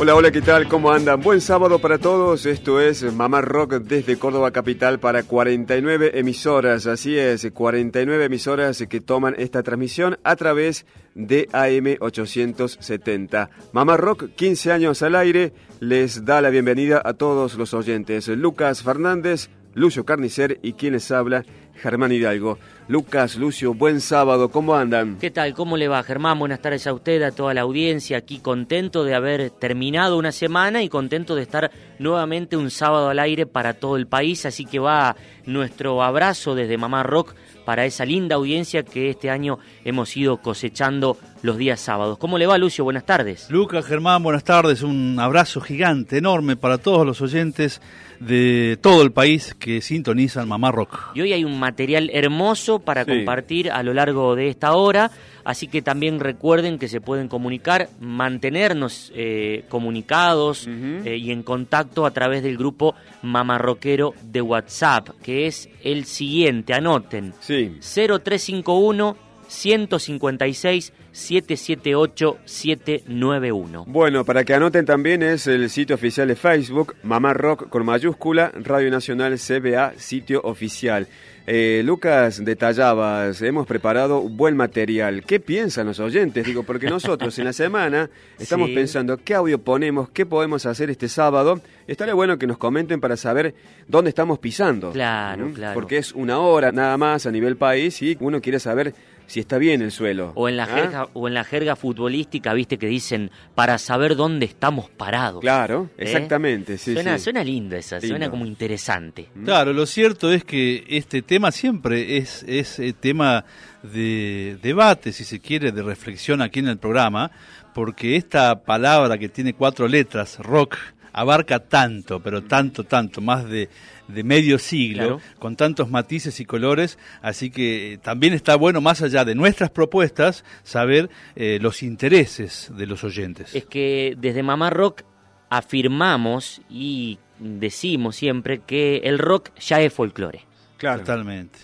Hola, hola, ¿qué tal? ¿Cómo andan? Buen sábado para todos. Esto es Mamá Rock desde Córdoba Capital para 49 emisoras. Así es, 49 emisoras que toman esta transmisión a través de AM 870. Mamá Rock, 15 años al aire, les da la bienvenida a todos los oyentes. Lucas Fernández, Lucio Carnicer y quien les habla, Germán Hidalgo. Lucas, Lucio, buen sábado, ¿cómo andan? ¿Qué tal? ¿Cómo le va, Germán? Buenas tardes a usted, a toda la audiencia, aquí contento de haber terminado una semana y contento de estar nuevamente un sábado al aire para todo el país, así que va nuestro abrazo desde Mamá Rock para esa linda audiencia que este año hemos ido cosechando los días sábados. ¿Cómo le va, Lucio? Buenas tardes. Lucas, Germán, buenas tardes. Un abrazo gigante, enorme para todos los oyentes de todo el país que sintonizan Mamá Rock. Y hoy hay un material hermoso para Sí. compartir a lo largo de esta hora, así que también recuerden que se pueden comunicar, mantenernos eh, comunicados eh, y en contacto a través del grupo Mamarroquero de WhatsApp, que es el siguiente, anoten, Sí. 0351 156 778 791. Bueno, para que anoten también es el sitio oficial de Facebook, Mamá Rock con mayúscula, Radio Nacional CBA, sitio oficial. Eh, Lucas, detallabas, hemos preparado buen material. ¿Qué piensan los oyentes? Digo, porque nosotros en la semana estamos Sí. pensando qué audio ponemos, qué podemos hacer este sábado. Estaría bueno que nos comenten para saber dónde estamos pisando. Claro, ¿Mm? claro. Porque es una hora nada más a nivel país y uno quiere saber si está bien el suelo. O en la ¿Ah? jerga, o en la jerga futbolística, viste que dicen para saber dónde estamos parados. Claro, ¿Eh? exactamente. Sí, suena, sí. suena lindo esa, suena como interesante. Claro, lo cierto es que este tema siempre es, es eh, tema de debate, si se quiere, de reflexión aquí en el programa, porque esta palabra que tiene cuatro letras, rock, abarca tanto, pero tanto, tanto, más de, de medio siglo, Claro. con tantos matices y colores, así que eh, también está bueno, más allá de nuestras propuestas, saber eh, los intereses de los oyentes. Es que desde Mamá Rock afirmamos y decimos siempre que el rock ya es folclore. Claro. Totalmente.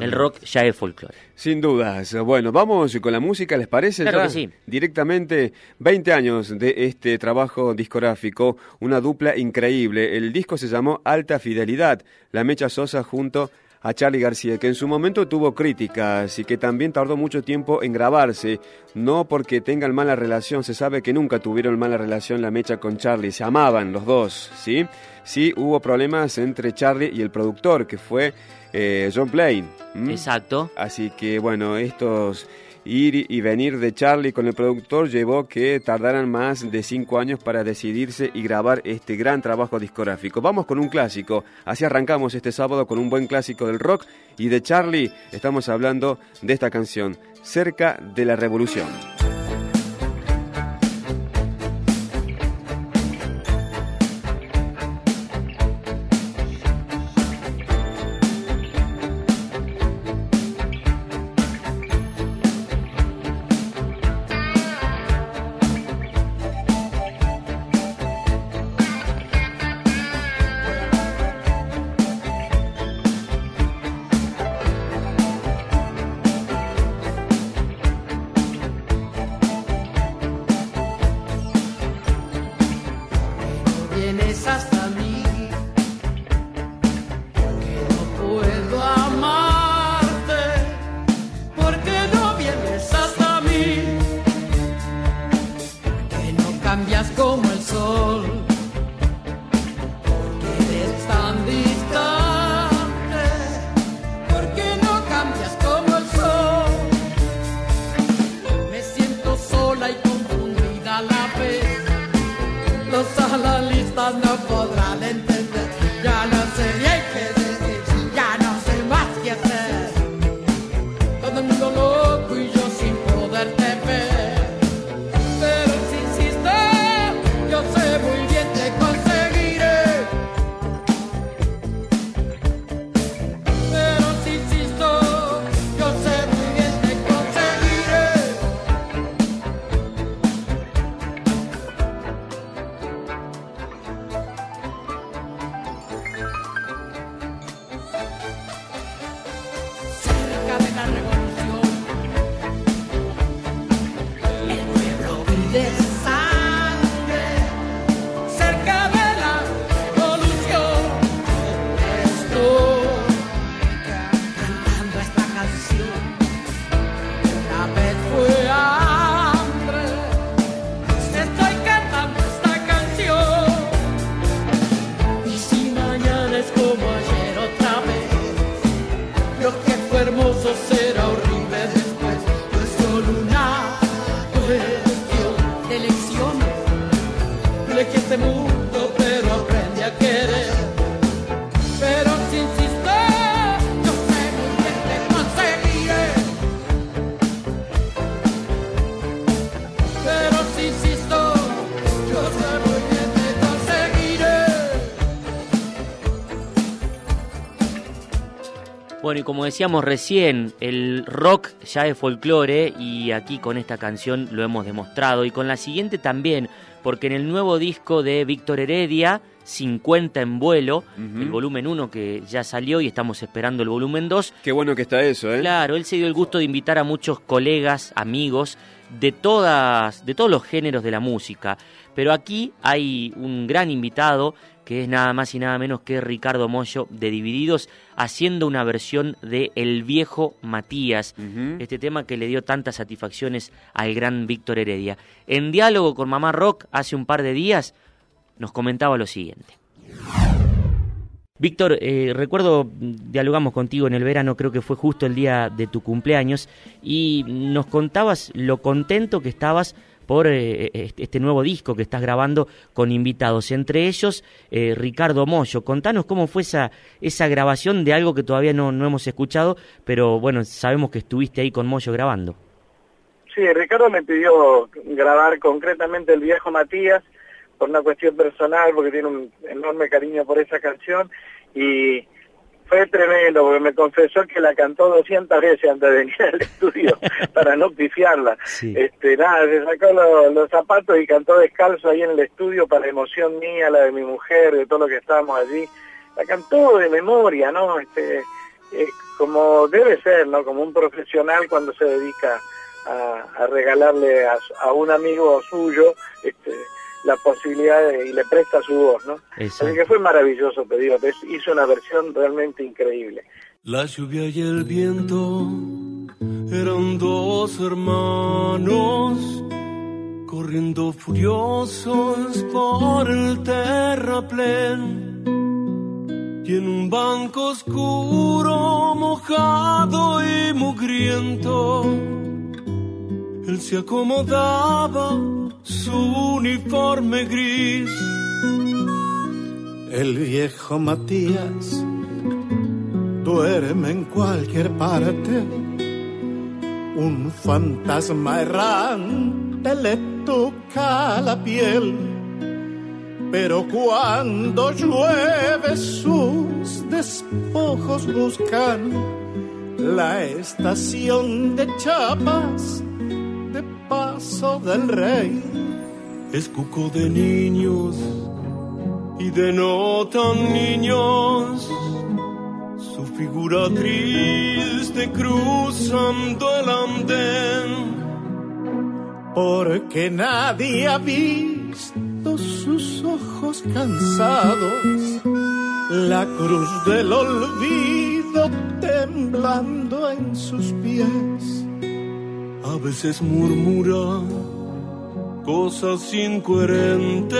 El rock ya es folclore. Sin dudas. Bueno, vamos con la música, ¿les parece? Claro ya? que sí. Directamente 20 años de este trabajo discográfico, una dupla increíble. El disco se llamó Alta Fidelidad, La Mecha Sosa junto a Charlie García, que en su momento tuvo críticas y que también tardó mucho tiempo en grabarse, no porque tengan mala relación, se sabe que nunca tuvieron mala relación la Mecha con Charlie, se amaban los dos, ¿sí? Sí hubo problemas entre Charlie y el productor, que fue eh, John Plain. Exacto. Así que bueno, estos ir y venir de Charlie con el productor llevó que tardaran más de cinco años para decidirse y grabar este gran trabajo discográfico. Vamos con un clásico, así arrancamos este sábado con un buen clásico del rock y de Charlie estamos hablando de esta canción, Cerca de la Revolución. Bueno, y como decíamos recién, el rock ya es folclore y aquí con esta canción lo hemos demostrado y con la siguiente también, porque en el nuevo disco de Víctor Heredia, 50 en vuelo, el volumen 1 que ya salió y estamos esperando el volumen 2. Qué bueno que está eso, ¿eh? Claro, él se dio el gusto de invitar a muchos colegas, amigos de todas de todos los géneros de la música, pero aquí hay un gran invitado que es nada más y nada menos que Ricardo Mollo de Divididos, haciendo una versión de El viejo Matías, este tema que le dio tantas satisfacciones al gran Víctor Heredia. En diálogo con Mamá Rock hace un par de días, nos comentaba lo siguiente. Víctor, eh, recuerdo, dialogamos contigo en el verano, creo que fue justo el día de tu cumpleaños, y nos contabas lo contento que estabas por eh, este nuevo disco que estás grabando con invitados, entre ellos eh, Ricardo Mollo. Contanos cómo fue esa, esa grabación de algo que todavía no, no hemos escuchado, pero bueno, sabemos que estuviste ahí con Mollo grabando. Sí, Ricardo me pidió grabar concretamente el viejo Matías por una cuestión personal, porque tiene un enorme cariño por esa canción y fue tremendo porque me confesó que la cantó 200 veces antes de venir al estudio para no pifiarla. Este, nada, se sacó los, zapatos y cantó descalzo ahí en el estudio para emoción mía, la de mi mujer, de todo lo que estábamos allí. La cantó de memoria, ¿no? Este, eh, como debe ser, ¿no? Como un profesional cuando se dedica a, regalarle a, a, un amigo suyo, este, la posibilidad y le presta su voz, ¿no? Así que fue maravilloso, te digo, hizo una versión realmente increíble. La lluvia y el viento eran dos hermanos corriendo furiosos por el terraplén y en un banco oscuro, mojado y mugriento, él se acomodaba su uniforme gris. El viejo Matías duerme en cualquier parte. Un fantasma errante le toca la piel. Pero cuando llueve sus despojos buscan la estación de chapas paso del rey. Es cuco de niños y de no tan niños. Su figura triste cruzando el andén. Porque nadie ha visto sus ojos cansados. La cruz del olvido temblando en sus pies a veces murmura cosas incoherentes.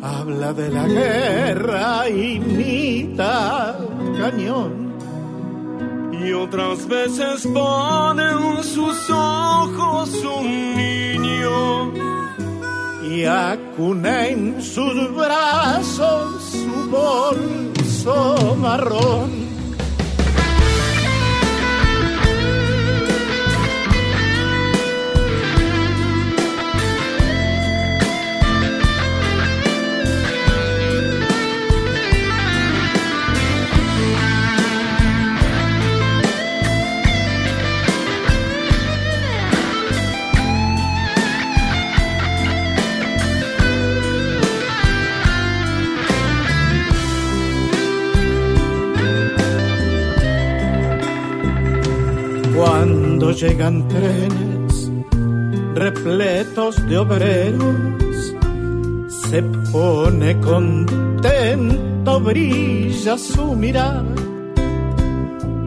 Habla de la guerra, imita cañón. Y otras veces pone en sus ojos un niño. Y acuna en sus brazos su bolso marrón llegan trenes repletos de obreros, se pone contento, brilla su mirada.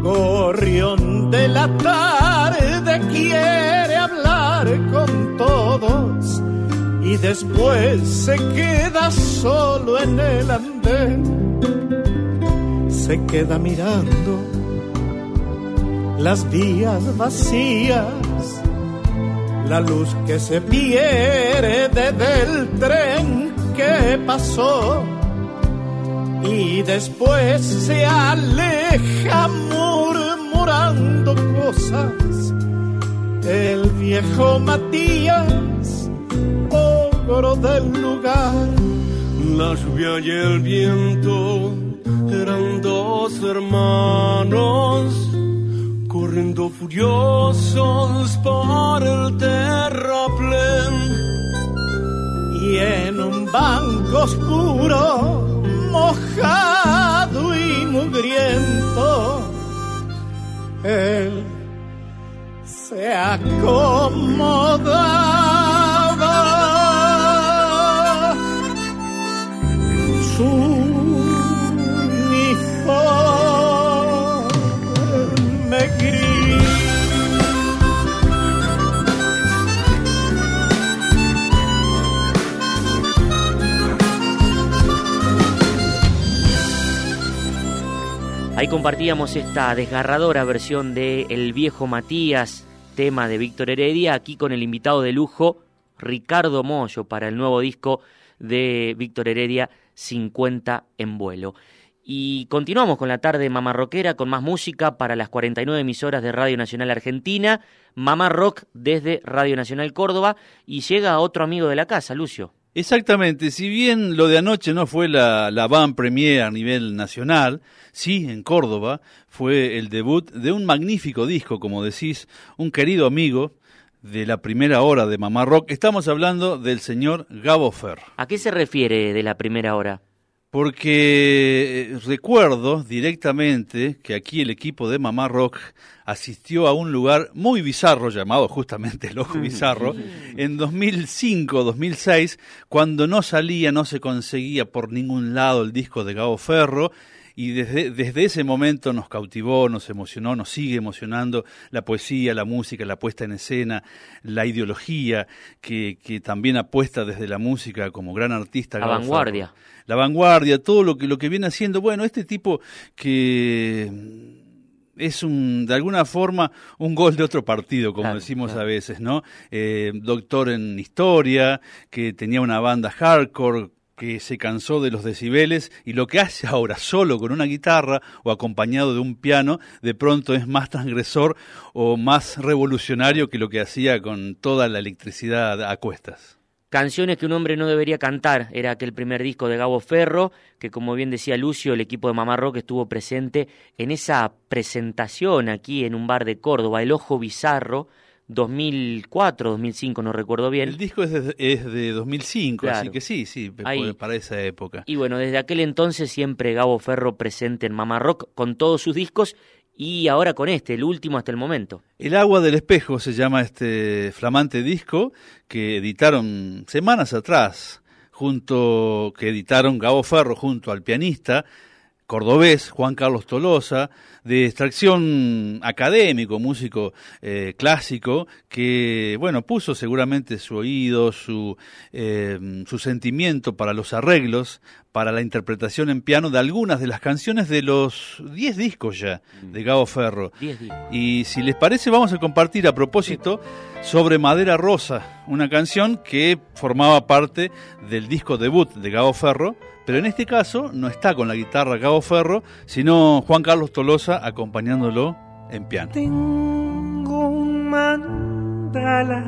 Gorrión de la tarde quiere hablar con todos y después se queda solo en el andén. Se queda mirando las vías vacías, la luz que se pierde del tren que pasó y después se aleja murmurando cosas. El viejo Matías del lugar. La lluvia y el viento eran dos hermanos corriendo furiosos por el terraplén. Y en un banco oscuro, mojado y mugriento, él se acomoda Ahí compartíamos esta desgarradora versión de El viejo Matías, tema de Víctor Heredia, aquí con el invitado de lujo Ricardo Mollo para el nuevo disco de Víctor Heredia 50 en vuelo. Y continuamos con la tarde Mamá Rockera con más música para las 49 emisoras de Radio Nacional Argentina, Mamá Rock desde Radio Nacional Córdoba y llega otro amigo de la casa, Lucio. Exactamente, si bien lo de anoche no fue la, la van premier a nivel nacional, sí, en Córdoba fue el debut de un magnífico disco, como decís, un querido amigo, de la primera hora de Mamá Rock, estamos hablando del señor Gabo Fer. ¿A qué se refiere de la primera hora? Porque eh, recuerdo directamente que aquí el equipo de Mamá Rock asistió a un lugar muy bizarro llamado justamente el Ojo Bizarro en 2005-2006 cuando no salía, no se conseguía por ningún lado el disco de Gabo Ferro y desde, desde ese momento nos cautivó, nos emocionó, nos sigue emocionando la poesía, la música, la puesta en escena, la ideología que, que también apuesta desde la música como gran artista. La vanguardia. La vanguardia, todo lo que, lo que viene haciendo. Bueno, este tipo que es un, de alguna forma un gol de otro partido, como decimos a veces, ¿no? Eh, doctor en historia, que tenía una banda hardcore que se cansó de los decibeles y lo que hace ahora solo con una guitarra o acompañado de un piano, de pronto es más transgresor o más revolucionario que lo que hacía con toda la electricidad a cuestas. Canciones que un hombre no debería cantar, era aquel primer disco de Gabo Ferro, que como bien decía Lucio, el equipo de Mamá Rock estuvo presente en esa presentación aquí en un bar de Córdoba, El Ojo Bizarro, 2004, 2005, no recuerdo bien. El disco es de, es de 2005, así que sí, sí, para esa época. Y bueno, desde aquel entonces siempre Gabo Ferro presente en Mamá Rock con todos sus discos y ahora con este, el último hasta el momento. El agua del espejo se llama este flamante disco que editaron semanas atrás, junto que editaron Gabo Ferro junto al pianista cordobés Juan Carlos Tolosa, de extracción académico, músico eh, clásico, que bueno puso seguramente su oído, su, eh, su sentimiento para los arreglos, para la interpretación en piano de algunas de las canciones de los 10 discos ya de Gabo Ferro. Y si les parece vamos a compartir a propósito sobre Madera Rosa, una canción que formaba parte del disco debut de Gabo Ferro pero en este caso no está con la guitarra Cabo Ferro, sino Juan Carlos Tolosa acompañándolo en piano. Tengo un mandala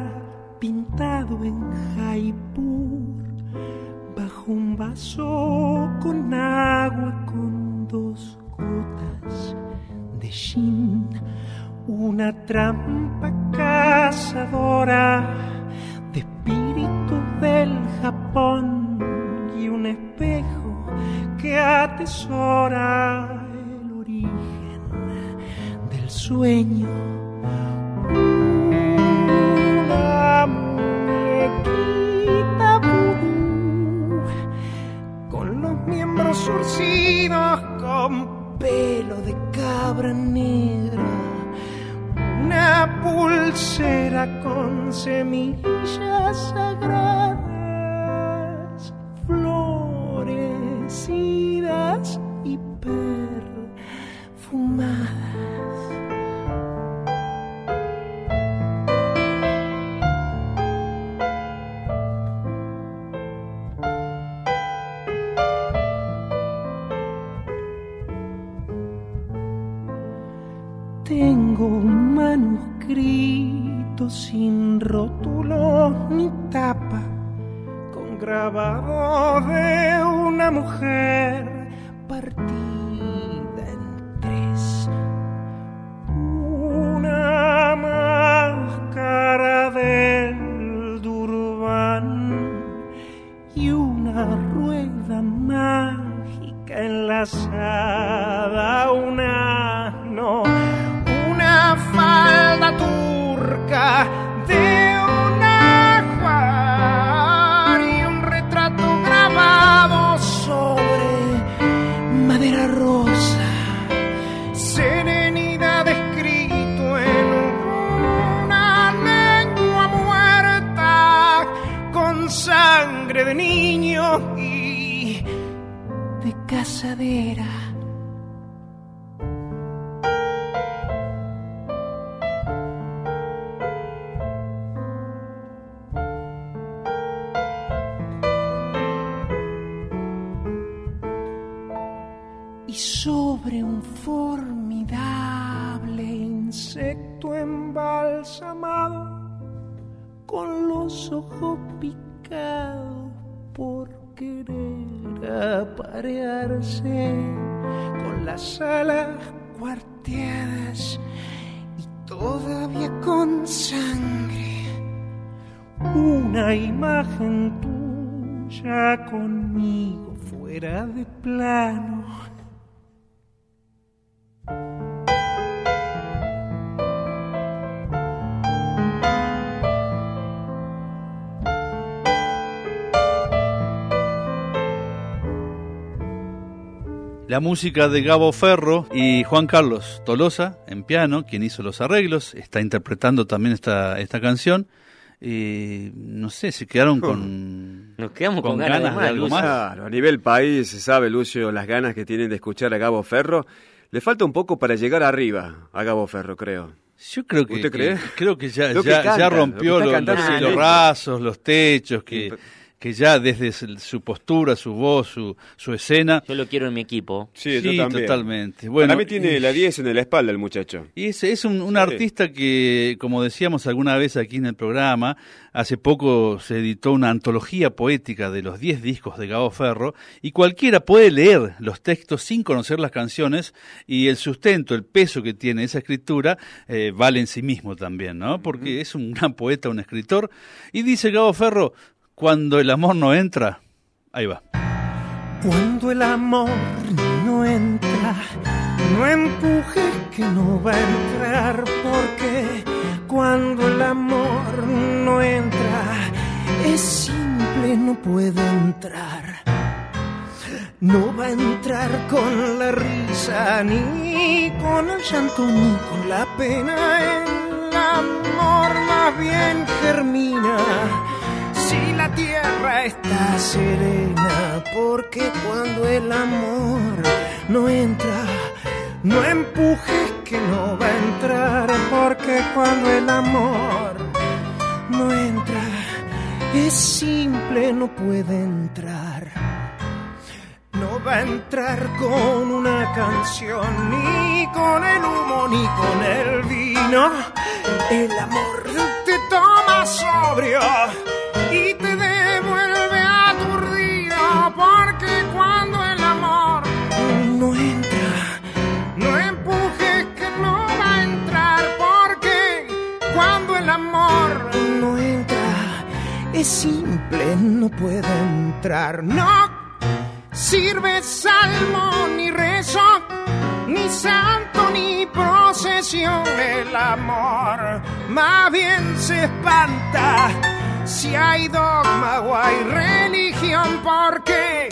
pintado en Jaipur, bajo un vaso con agua con dos gotas de shin, una trampa cazadora de espíritu del Japón un espejo que atesora el origen del sueño. Una muñequita vudú, con los miembros surcidos con pelo de cabra negra. Una pulsera con semillas sagradas, florecidas y perfumadas. Tengo un manuscrito sin rótulo grabado de una mujer las cuarteadas y todavía con sangre. Una imagen tuya conmigo fuera de plano La música de Gabo Ferro y Juan Carlos Tolosa en piano, quien hizo los arreglos, está interpretando también esta, esta canción. Y no sé, se quedaron con, Nos quedamos con, ganas, de, más, algo Lucio. más. Claro, a nivel país se sabe, Lucio, las ganas que tienen de escuchar a Gabo Ferro. Le falta un poco para llegar arriba a Gabo Ferro, creo. Yo creo que, ¿Usted que- cree? creo que ya, Lo que ya, canta, ya lo que rompió los, rasos, los techos, que, Sí, que ya desde su postura, su voz, su, su escena. Yo lo quiero en mi equipo. Sí, yo también. totalmente. Bueno, Para mí tiene la 10 en la espalda el muchacho. Y es, es un, un Sí. artista que, como decíamos alguna vez aquí en el programa, hace poco se editó una antología poética de los 10 discos de Gabo Ferro y cualquiera puede leer los textos sin conocer las canciones y el sustento, el peso que tiene esa escritura eh, vale en sí mismo también, ¿no? Porque es un gran poeta, un escritor. Y dice Gabo Ferro, cuando el amor no entra, ahí va. Cuando el amor no entra, no empujes que no va a entrar, porque cuando el amor no entra, es simple, no puede entrar. No va a entrar con la risa, ni con el llanto, ni con la pena. El amor más bien germina tierra está serena, porque cuando el amor no entra, no empujes que no va a entrar, porque cuando el amor no entra, es simple, no puede entrar. No va a entrar con una canción, ni con el humo, ni con el vino. El amor te toma sobrio y te es simple, no puede entrar, no sirve salmo ni rezo ni santo ni procesión. El amor más bien se espanta si hay dogma o hay religión, porque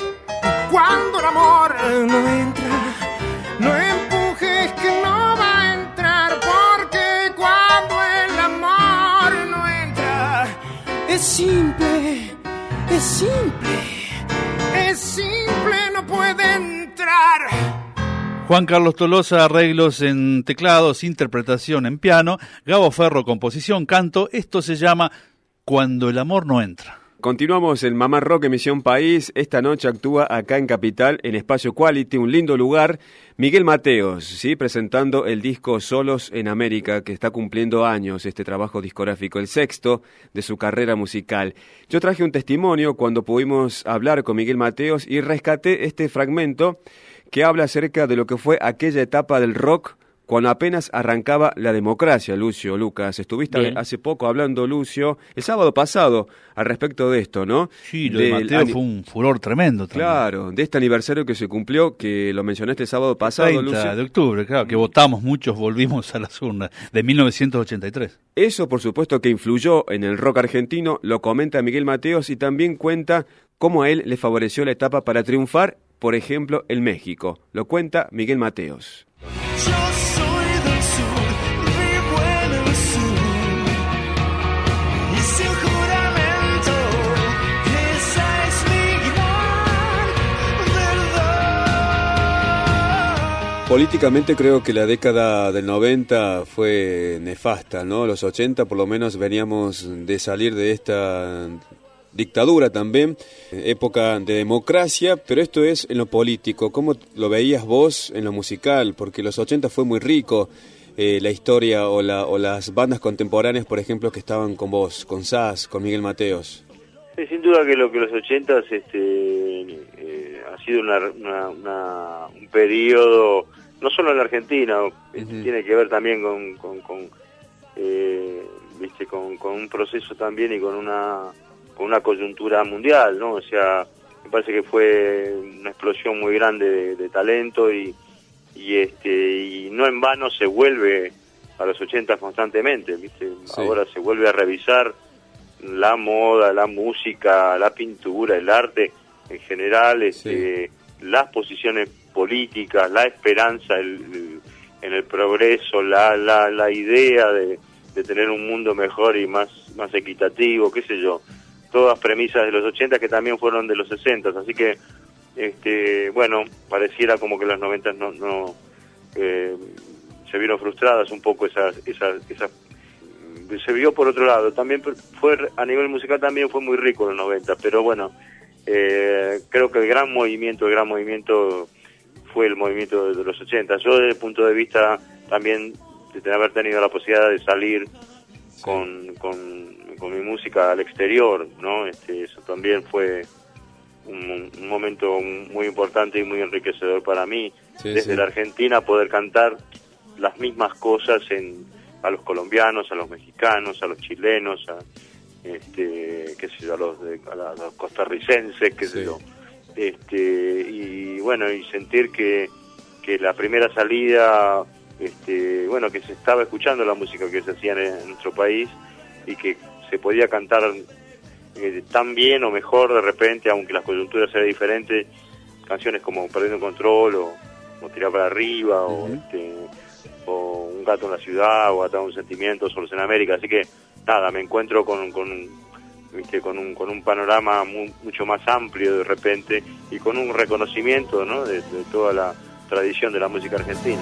cuando el amor no entra, no empujes que no es simple, es simple, es simple, no puede entrar. Juan Carlos Tolosa, arreglos en teclados, interpretación en piano, Gabo Ferro, composición, canto. Esto se llama Cuando el amor no entra. Continuamos en Mamá Rock Emisión País. Esta noche actúa acá en Capital, en Espacio Quality, un lindo lugar. Miguel Mateos, ¿sí? presentando el disco Solos en América, que está cumpliendo años este trabajo discográfico, el sexto de su carrera musical. Yo traje un testimonio cuando pudimos hablar con Miguel Mateos y rescaté este fragmento que habla acerca de lo que fue aquella etapa del rock cuando apenas arrancaba la democracia, Lucio, Lucas. Estuviste Bien. hace poco hablando, Lucio, el sábado pasado, al respecto de esto, ¿no? Sí, lo de Del Mateo fue un furor tremendo también. Claro, de este aniversario que se cumplió, que lo mencionaste el sábado pasado, 30 Lucio. de octubre, claro, que votamos muchos, volvimos a las urnas, de 1983. Eso, por supuesto, que influyó en el rock argentino, lo comenta Miguel Mateos y también cuenta cómo a él le favoreció la etapa para triunfar, por ejemplo, en México. Lo cuenta Miguel Mateos. Políticamente creo que la década del 90 fue nefasta, ¿no? Los 80 por lo menos veníamos de salir de esta dictadura también, época de democracia, pero esto es en lo político. ¿Cómo lo veías vos en lo musical? Porque los 80 fue muy rico. eh, la historia o, la, o las bandas contemporáneas, por ejemplo, que estaban con vos, con Sass, con Miguel Mateos. Sin duda que lo que los ochentas este, eh, ha sido una, una- una- un periodo, no solo en la Argentina, tiene que ver también con, con, con, eh, viste, con, con un proceso también y con una, con una coyuntura mundial, ¿no? O sea, me parece que fue una explosión muy grande de, de talento y, y este y no en vano se vuelve a los 80 constantemente, ¿viste? Ahora se vuelve a revisar la moda, la música, la pintura, el arte en general, este, las posiciones políticas, la esperanza el- en el progreso, la, la, la idea de, de tener un mundo mejor y más, más equitativo, qué sé yo, todas premisas de los 80 que también fueron de los 60, así que este bueno pareciera como que los 90 no, no eh, se vieron frustradas un poco esas esas esas se vio por otro lado. También fue a nivel musical también fue muy rico los 90 pero bueno eh, creo que el gran movimiento el gran movimiento fue el movimiento de los 80 yo desde el punto de vista también de haber tenido la posibilidad de salir con, con, con mi música al exterior no este eso también fue un, un momento muy importante y muy enriquecedor para mí Sí, desde sí. la Argentina poder cantar las mismas cosas en a los colombianos, a los mexicanos, a los chilenos, a este, qué sé yo, a los, de- a la- a los costarricenses, qué sé yo. Este, y bueno, y sentir que, que la primera salida, este, bueno, que se estaba escuchando la música que se hacía en, en nuestro país y que se podía cantar eh, tan bien o mejor de repente, aunque las coyunturas eran diferentes, canciones como Perdiendo Control o, o Tirar para Arriba o, este, o Un Gato en la Ciudad o Atado un Sentimiento, Solos en América. Así que nada, me encuentro con, con, ¿viste? con, un, con un panorama mu- mucho más amplio de repente y con un reconocimiento ¿no? de toda la tradición de la música argentina.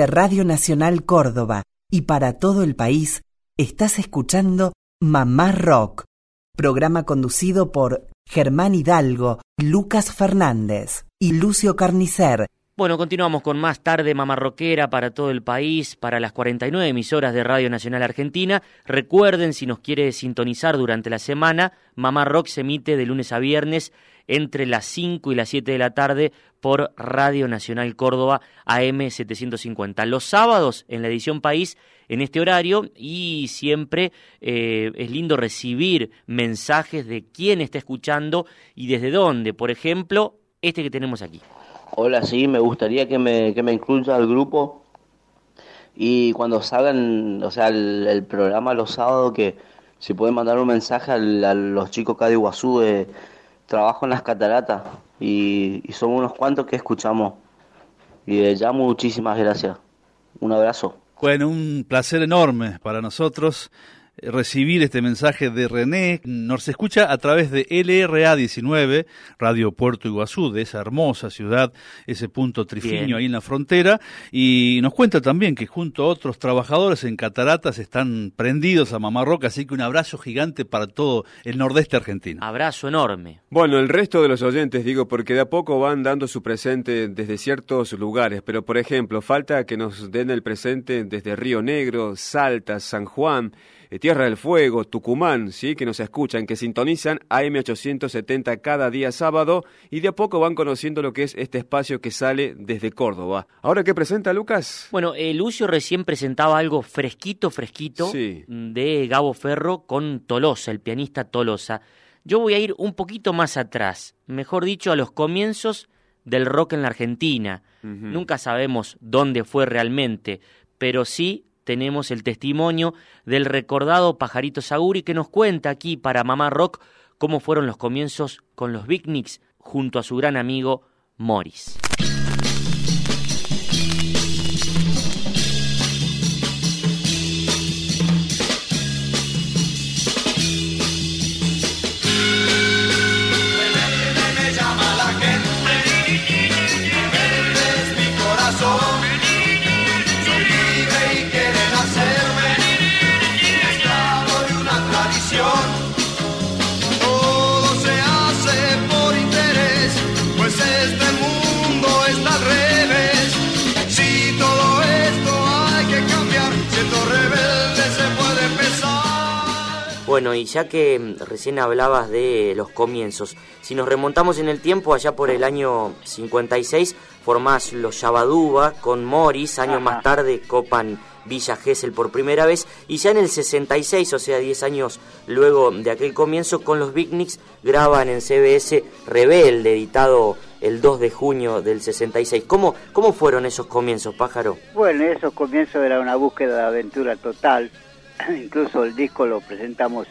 Desde Radio Nacional Córdoba y para todo el país, estás escuchando Mamá Rock, programa conducido por Germán Hidalgo, Lucas Fernández y Lucio Carnicer. Bueno, continuamos con más tarde mamarroquera para todo el país, para las 49 emisoras de Radio Nacional Argentina. Recuerden, si nos quiere sintonizar durante la semana, Mamá Rock se emite de lunes a viernes entre las 5 y las 7 de la tarde por Radio Nacional Córdoba AM 750. Los sábados en la edición País en este horario y siempre eh, es lindo recibir mensajes de quién está escuchando y desde dónde. Por ejemplo, este que tenemos aquí. Hola, sí, me gustaría que me, que me incluya al grupo y cuando salgan, o sea, el, programa los sábados, que si pueden mandar un mensaje a, los chicos acá de Iguazú, trabajo en las cataratas y, y somos unos cuantos que escuchamos. Y ya muchísimas gracias. Un abrazo. Bueno, un placer enorme para nosotros recibir este mensaje de René. Nos escucha a través de LRA19, Radio Puerto Iguazú, de esa hermosa ciudad, ese punto trifiño Bien. ahí en la frontera. Y nos cuenta también que junto a otros trabajadores en Cataratas están prendidos a Mamá Roca, así que un abrazo gigante para todo el nordeste argentino. Abrazo enorme. Bueno, el resto de los oyentes, digo, porque de a poco van dando su presente desde ciertos lugares, pero por ejemplo, falta que nos den el presente desde Río Negro, Salta, San Juan, Tierra del Fuego, Tucumán, ¿sí? que nos escuchan, que sintonizan AM870 cada día sábado y de a poco van conociendo lo que es este espacio que sale desde Córdoba. ¿Ahora qué presenta Lucas? Bueno, eh, Lucio recién presentaba algo fresquito, fresquito Sí. de Gabo Ferro con Tolosa, el pianista Tolosa. Yo voy a ir un poquito más atrás, mejor dicho, a los comienzos del rock en la Argentina. Nunca sabemos dónde fue realmente, pero sí tenemos el testimonio del recordado Pajarito Saguri que nos cuenta aquí para Mamá Rock cómo fueron los comienzos con los Beatniks junto a su gran amigo Morris. Bueno, y ya que mm, recién hablabas de los comienzos, si nos remontamos en el tiempo, allá por el año 56, formás los Yabaduba con Morris, años más tarde copan Villa Gesell por primera vez, y ya en el 66, o sea, 10 años luego de aquel comienzo, con los Beatniks graban en CBS Rebelde, editado el 2 de junio del 66. ¿Cómo, cómo fueron esos comienzos, pájaro? Bueno, esos comienzos era una búsqueda de aventura total. Incluso el disco lo presentamos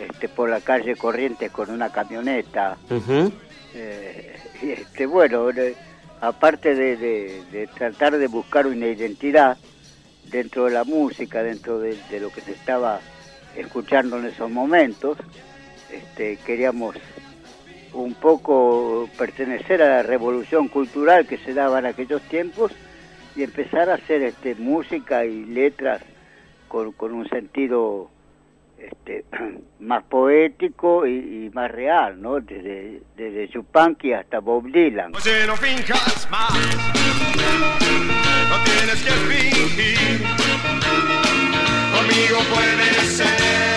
este, por la calle Corrientes con una camioneta. Eh, y, este, bueno, eh, aparte de, de- de tratar de buscar una identidad dentro de la música, dentro de, de lo que se estaba escuchando en esos momentos, este, queríamos un poco pertenecer a la revolución cultural que se daba en aquellos tiempos y empezar a hacer este música y letras con, con un sentido este, más poético y, y más real, ¿no? Desde, desde Chupanqui hasta Bob Dylan. Oye, no finjas más, no tienes que fingir. Conmigo puedes ser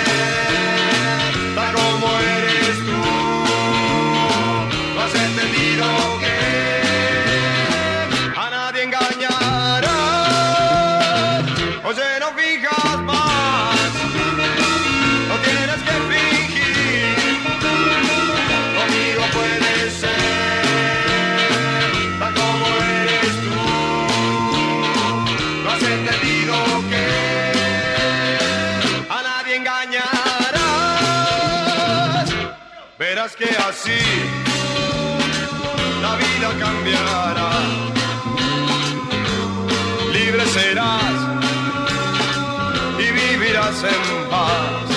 cambiará. Libre serás y vivirás en paz.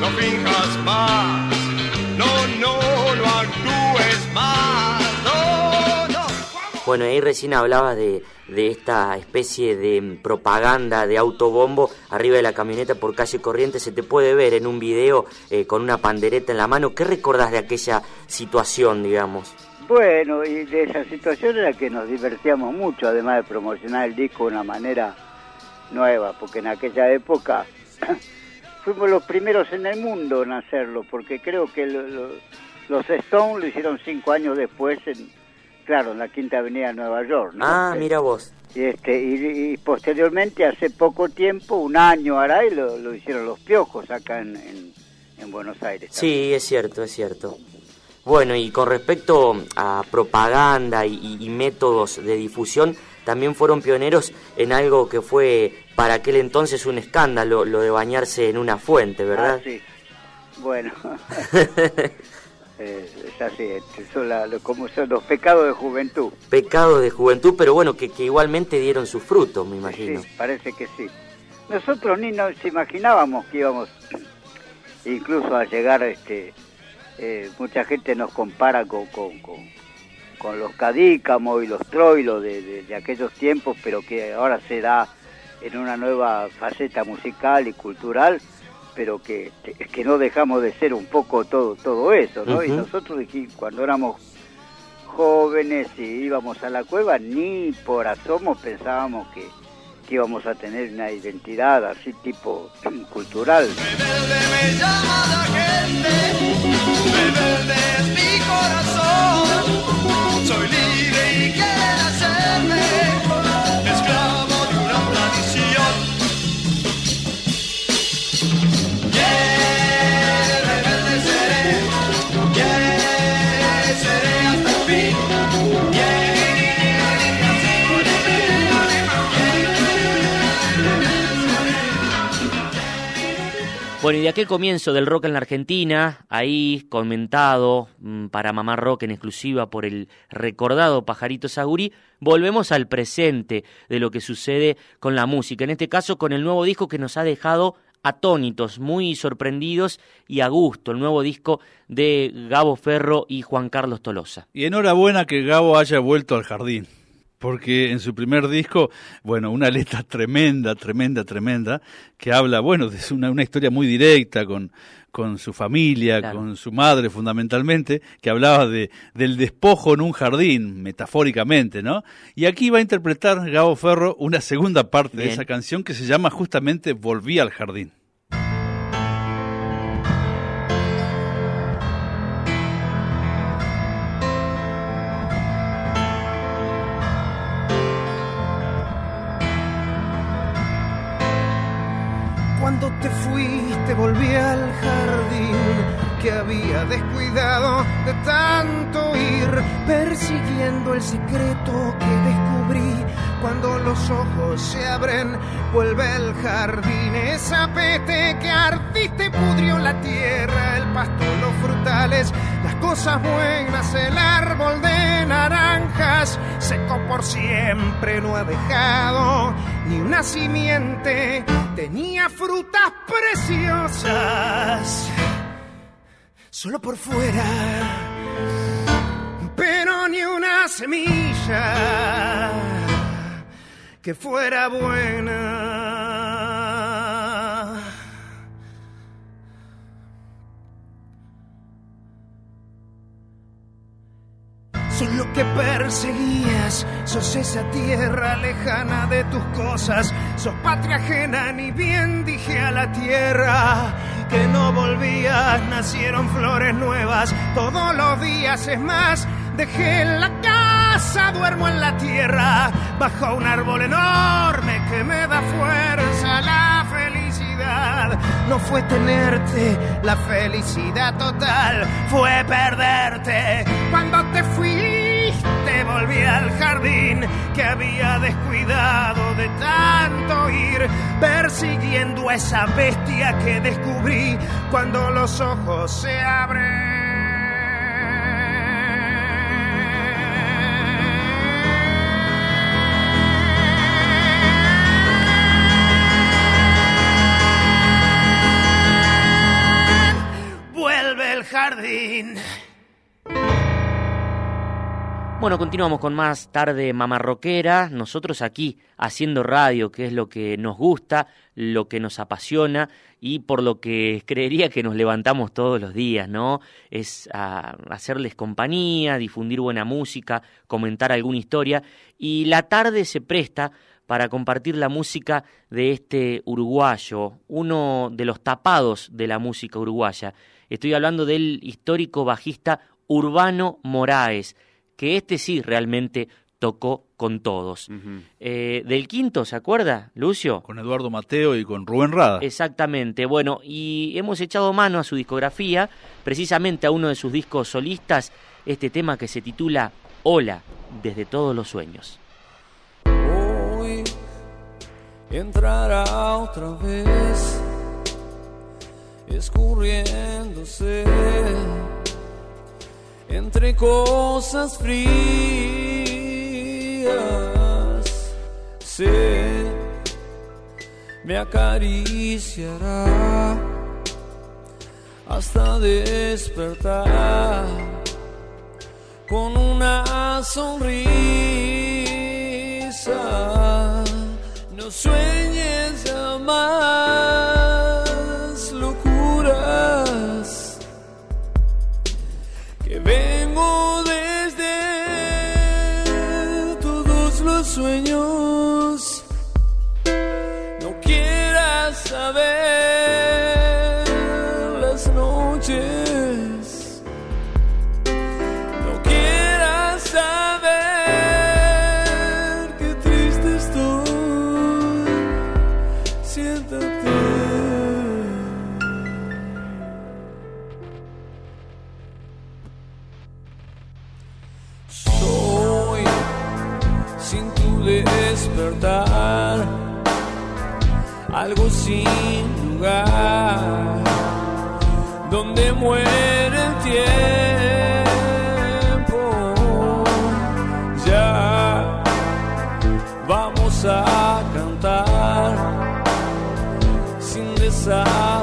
No finjas más, no, no, actúes más, no, no. Bueno, ahí recién hablabas de, de esta especie de propaganda de autobombo arriba de la camioneta por calle Corriente. Se te puede ver en un video eh, con una pandereta en la mano. ¿Qué recordás de aquella situación, digamos? Bueno, y de esa situación era que nos divertíamos mucho, además de promocionar el disco de una manera nueva, porque en aquella época fuimos los primeros en el mundo en hacerlo, porque creo que lo- lo- los Stones lo hicieron cinco años después, en, claro, en la Quinta Avenida de Nueva York. ¿no? Ah, mira vos. Y, este, y, y posteriormente, hace poco tiempo, un año hará, y lo, lo hicieron los Piojos acá en, en- en Buenos Aires. Sí, es cierto, es cierto. Bueno, y con respecto a propaganda y, métodos de difusión, también fueron pioneros en algo que fue para aquel entonces un escándalo, lo de bañarse en una fuente, ¿verdad? Ah, sí. Bueno, Eh, es así, son la- lo- como son los pecados de juventud. Pecados de juventud, pero bueno, que, que igualmente dieron sus frutos, me imagino. Sí, parece que sí. Nosotros ni nos imaginábamos que íbamos incluso a llegar, este, eh, mucha gente nos compara con, con, con, con los cadícamos y los troilos de, de- de aquellos tiempos, pero que ahora se da en una nueva faceta musical y cultural, pero que, que no dejamos de ser un poco todo, todo eso, ¿no? Y nosotros cuando éramos jóvenes y íbamos a la cueva, ni por asomo pensábamos que, que íbamos a tener una identidad así tipo cultural. me llama la gente, rebelde es mi corazón. Soy libre y quiero hacerme esclavo Bueno, y de aquel comienzo del rock en la Argentina, ahí comentado mm, para Mamá Rock en exclusiva por el recordado Pajarito Saguri, volvemos al presente de lo que sucede con la música, en este caso con el nuevo disco que nos ha dejado atónitos, muy sorprendidos y a gusto, el nuevo disco de Gabo Ferro y Juan Carlos Tolosa. Y enhorabuena que Gabo haya vuelto al jardín. Porque en su primer disco, bueno, una letra tremenda, tremenda, tremenda, que habla, bueno, de una, una historia muy directa con, con su familia, Claro. con su madre fundamentalmente, que hablaba de, del despojo en un jardín, metafóricamente, ¿no? Y aquí va a interpretar Gabo Ferro una segunda parte de esa canción que se llama justamente Volví al jardín. Al jardín que había descuidado de tanto ir persiguiendo el secreto que descubrí. Cuando los ojos se abren, vuelve el jardín. Esa pete que ardiste pudrió la tierra, el pasto, los frutales, las cosas buenas, el árbol de naranjas, seco por siempre, no ha dejado ni una simiente. Tenía frutas preciosas, solo por fuera, pero ni una semilla que fuera buena. Sos lo que perseguías, sos esa tierra lejana de tus cosas, sos patria ajena, ni bien dije a la tierra que no volvías, nacieron flores nuevas todos los días, es más, dejé la casa, duermo en la tierra, bajo un árbol enorme que me da fuerza, la felicidad no fue tenerte, la felicidad total fue perderte. Cuando te fuiste volví al jardín que había descuidado de tanto ir persiguiendo esa bestia que descubrí cuando los ojos se abren. Jardín. Bueno, continuamos con más tarde mamarroquera, nosotros aquí haciendo radio, que es lo que nos gusta, lo que nos apasiona y por lo que creería que nos levantamos todos los días, ¿no? Es ah, hacerles compañía, difundir buena música, comentar alguna historia y la tarde se presta para compartir la música de este uruguayo, uno de los tapados de la música uruguaya. Estoy hablando del histórico bajista Urbano Moraes, que este sí realmente tocó con todos. Eh, del quinto, ¿se acuerda, Lucio? Con Eduardo Mateo y con Rubén Rada. Exactamente, bueno, y hemos echado mano a su discografía, precisamente a uno de sus discos solistas, este tema que se titula Hola, desde todos los sueños. Entrará otra vez, escurriéndose entre cosas frías. Se me acariciará hasta despertar con una sonrisa. Sueñes jamás despertar, algo sin lugar, donde muere el tiempo. Ya vamos a cantar sin desafinar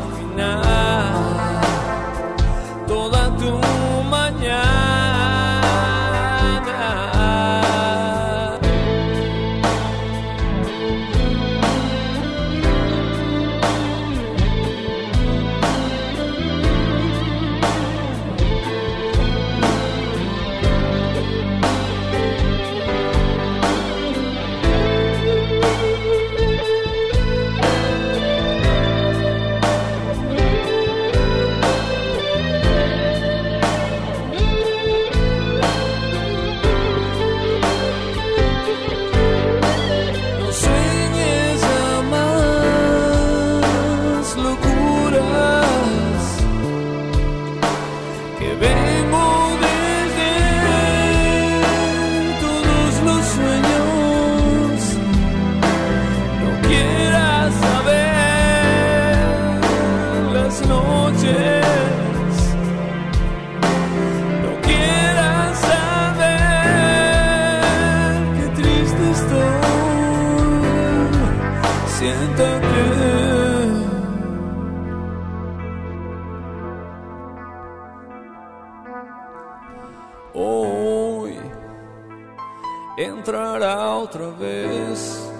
entrará otra vez,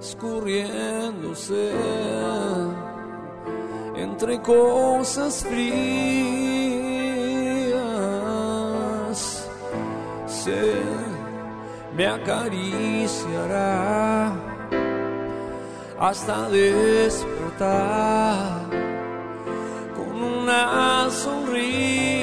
escurriéndose entre cosas frías. Se me acariciará hasta despertar con una sonrisa.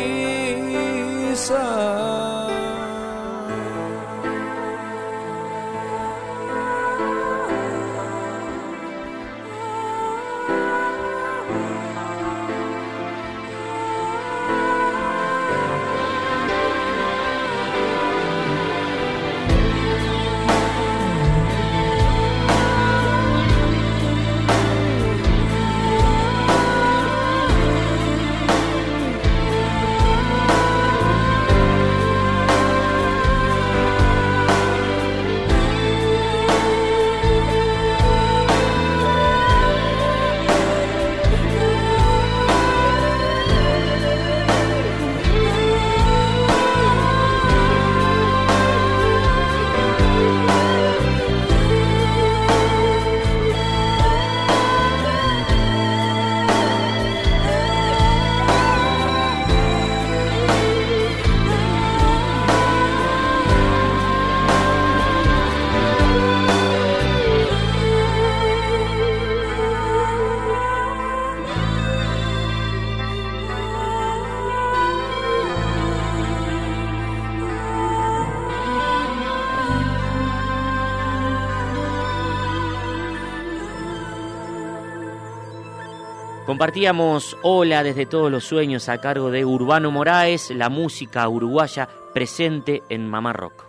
Compartíamos Hola desde todos los sueños a cargo de Urbano Moraes, la música uruguaya presente en Mamá Rock.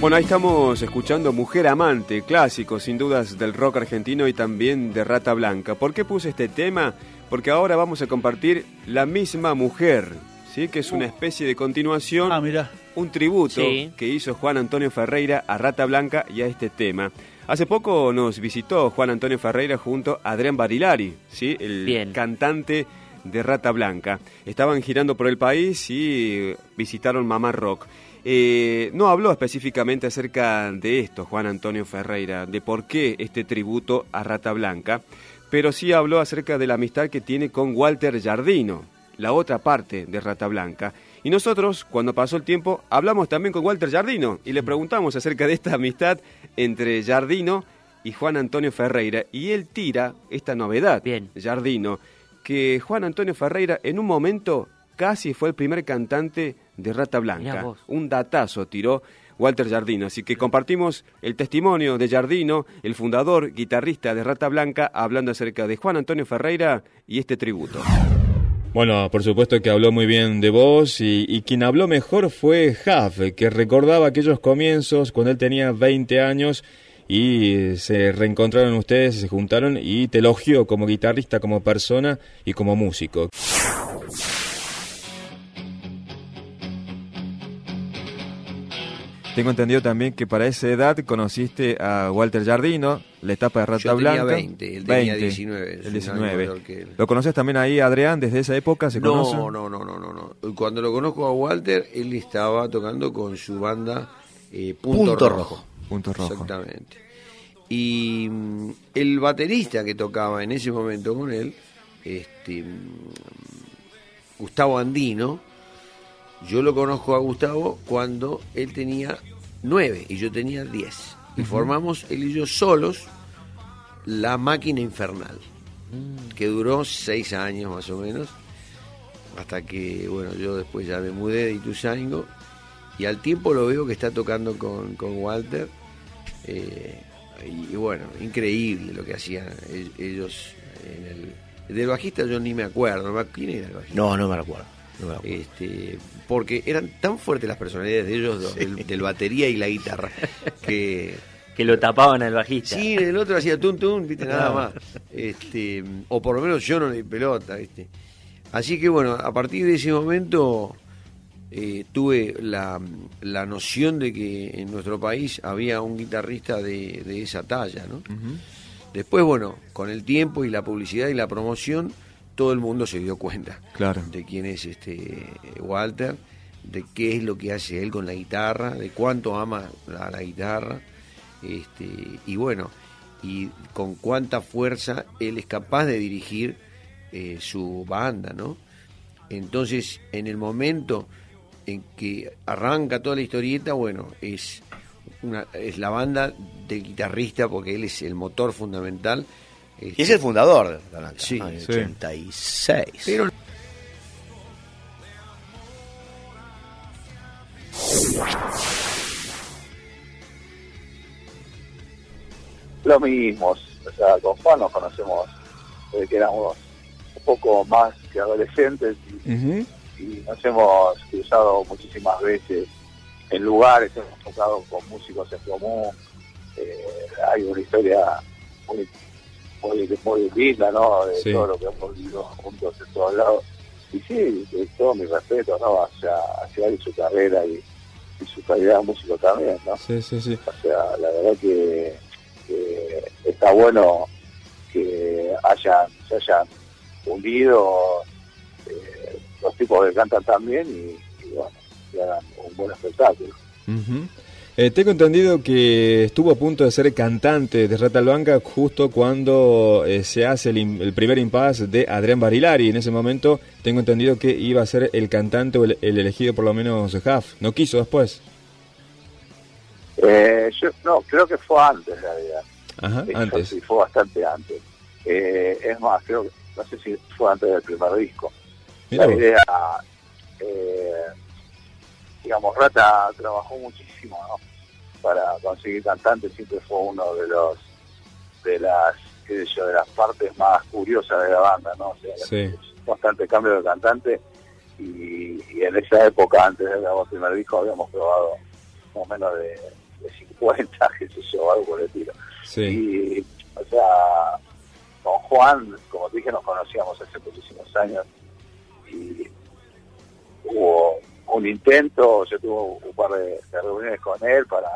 Bueno, ahí estamos escuchando Mujer Amante, clásico sin dudas del rock argentino y también de Rata Blanca. ¿Por qué puse este tema? Porque ahora vamos a compartir La misma mujer, ¿sí? que es una especie de continuación, un tributo Sí. que hizo Juan Antonio Ferreira a Rata Blanca y a este tema. Hace poco nos visitó Juan Antonio Ferreira junto a Adrián Barilari, ¿sí? el cantante de Rata Blanca. Estaban girando por el país y visitaron Mamá Rock. Eh, no habló específicamente acerca de esto Juan Antonio Ferreira, de por qué este tributo a Rata Blanca, pero sí habló acerca de la amistad que tiene con Walter Jardino, la otra parte de Rata Blanca. Y nosotros, cuando pasó el tiempo, hablamos también con Walter Jardino y le preguntamos acerca de esta amistad entre Jardino y Juan Antonio Ferreira. Y él tira esta novedad, Jardino, que Juan Antonio Ferreira en un momento casi fue el primer cantante de Rata Blanca. Un datazo tiró Walter Jardino. Así que compartimos el testimonio de Jardino, el fundador, guitarrista de Rata Blanca, hablando acerca de Juan Antonio Ferreira y este tributo. Bueno, por supuesto que habló muy bien de vos y, y quien habló mejor fue Huff, que recordaba aquellos comienzos cuando él tenía 20 años y se reencontraron ustedes, se juntaron y te elogió como guitarrista, como persona y como músico. Tengo entendido también que para esa edad conociste a Walter Jardino, la etapa de Rata Yo tenía Blanca. 20, él tenía 20, 19, El soy 19. mayor que él. ¿Lo conoces también ahí, Adrián, desde esa época? ¿Se no, no, no, no, no, no. Cuando lo conozco a Walter, él estaba tocando con su banda eh, Punto, Punto Rojo. Rojo. Punto Rojo. Exactamente. Y mm, el baterista que tocaba en ese momento con él, este, mm, Gustavo Andino, yo lo conozco a Gustavo cuando él tenía nueve y yo tenía diez. Y formamos él y yo solos la máquina infernal, que duró seis años más o menos, hasta que, bueno, yo después ya me mudé de Ituzaingo y al tiempo lo veo que está tocando con, con Walter. eh, y, y bueno, increíble lo que hacían e- ellos en el... Del bajista yo ni me acuerdo. ¿quién era el bajista? No, no me recuerdo. No. Este, porque eran tan fuertes las personalidades de ellos, dos, del, del batería y la guitarra, que, Que lo tapaban al bajista. Sí, el otro hacía tun tun, viste, nada más. Este, o por lo menos yo no le di pelota, viste. Así que bueno, a partir de ese momento eh, tuve la, la noción de que en nuestro país había un guitarrista de, de esa talla, ¿no? Después, bueno, con el tiempo y la publicidad y la promoción, todo el mundo se dio cuenta Claro. de quién es este Walter, de qué es lo que hace él con la guitarra, de cuánto ama a la guitarra, este, y bueno, y con cuánta fuerza él es capaz de dirigir eh, su banda, ¿no? Entonces, en el momento en que arranca toda la historieta, bueno, es una, es la banda del guitarrista porque él es el motor fundamental. Y es el fundador de la banda, Sí, ¿no? En el sí. 86. Pero Lo mismo, o sea, con Juan nos conocemos desde que éramos un poco más que adolescentes y, y nos hemos cruzado muchísimas veces en lugares, hemos tocado con músicos en común. Eh, hay una historia muy, muy, muy linda, ¿no? De Sí. todo lo que hemos vivido juntos en todos lados. Y sí, de todo mi respeto, ¿no? Hacia, hacia él y su carrera y, y su calidad de músico también, ¿no? Sí, sí, sí. O sea, la verdad que, que está bueno que hayan, se hayan unido eh, los tipos que cantan también y, y bueno, que hagan un buen espectáculo. Ujú. Eh, tengo entendido que estuvo a punto de ser cantante de Rata Blanca justo cuando eh, se hace el, im- el primer impasse de Adrián Barilari. En ese momento tengo entendido que iba a ser el cantante o el, el elegido por lo menos Huff. No quiso después. Eh, yo no, creo que fue antes en realidad. Ajá, antes. Sí, fue bastante antes. Eh, es más, creo que, no sé si fue antes del primer disco. La idea, eh, digamos, Rata trabajó muchísimo, ¿no? Para conseguir cantantes, siempre fue uno de los, de las, qué sé yo, de las partes más curiosas de la banda, ¿no? O sea, Sí. constante cambio de cantante y, y en esa época, antes de grabar primer disco, habíamos probado más o menos de, de 50, qué sé yo, algo por el estilo. Sí. Y, o sea, con Juan, como te dije, nos conocíamos hace muchísimos años y hubo un intento, yo tuve un par de, de reuniones con él para,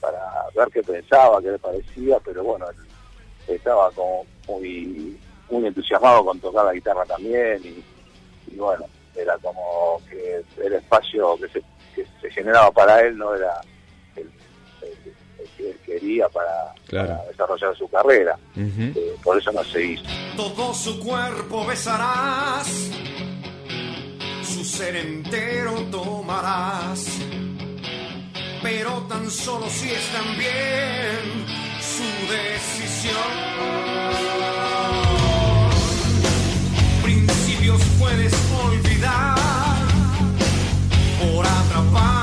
para ver qué pensaba, qué le parecía, pero bueno, él estaba como muy, muy entusiasmado con tocar la guitarra también y, y bueno, era como que el espacio que se, que se generaba para él no era el, el- el que él quería para, Claro. para desarrollar su carrera. Eh, por eso no se hizo. Todo su cuerpo besarás, ser entero tomarás, pero tan solo si es también su decisión. Principios puedes olvidar por atrapar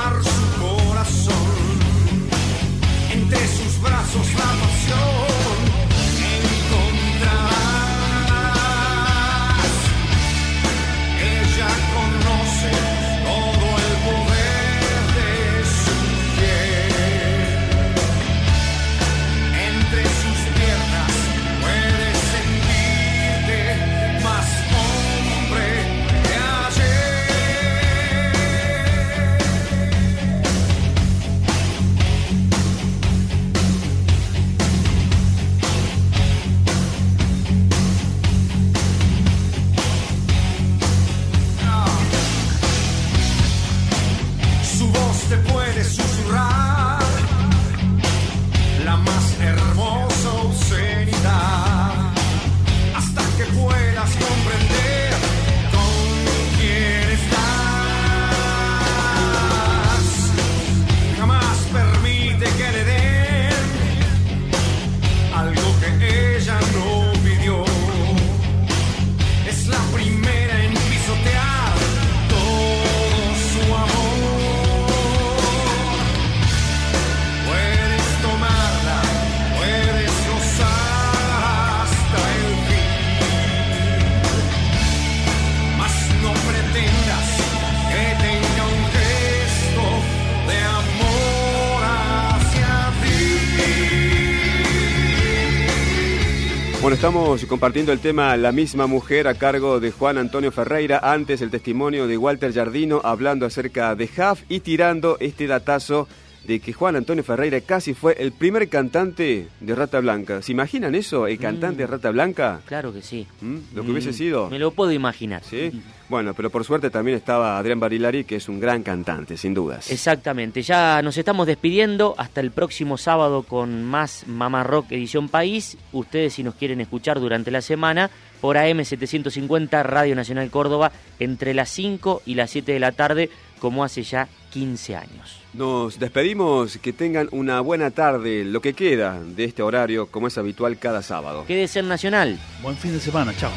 estamos compartiendo el tema La misma mujer a cargo de Juan Antonio Ferreira. Antes el testimonio de Walter Jardino hablando acerca de Huff y tirando este datazo de que Juan Antonio Ferreira casi fue el primer cantante de Rata Blanca. ¿Se imaginan eso? ¿El cantante de Rata Blanca? Claro que sí. ¿Mm? ¿Lo que hubiese Mm, sido? Me lo puedo imaginar. Sí. Bueno, pero por suerte también estaba Adrián Barilari, que es un gran cantante, sin dudas. Exactamente, ya nos estamos despidiendo hasta el próximo sábado con más Mamá Rock Edición País. Ustedes si nos quieren escuchar durante la semana por AM750 Radio Nacional Córdoba entre las 5 y las 7 de la tarde como hace ya 15 años. Nos despedimos, que tengan una buena tarde, lo que queda de este horario, como es habitual cada sábado. Quédese en Nacional. Buen fin de semana, chao.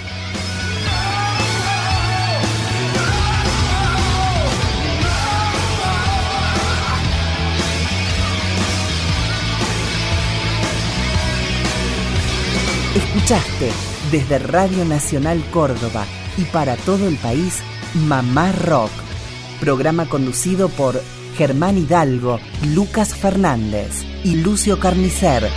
Escuchaste desde Radio Nacional Córdoba y para todo el país Mamá Rock, programa conducido por Germán Hidalgo, Lucas Fernández y Lucio Carnicer.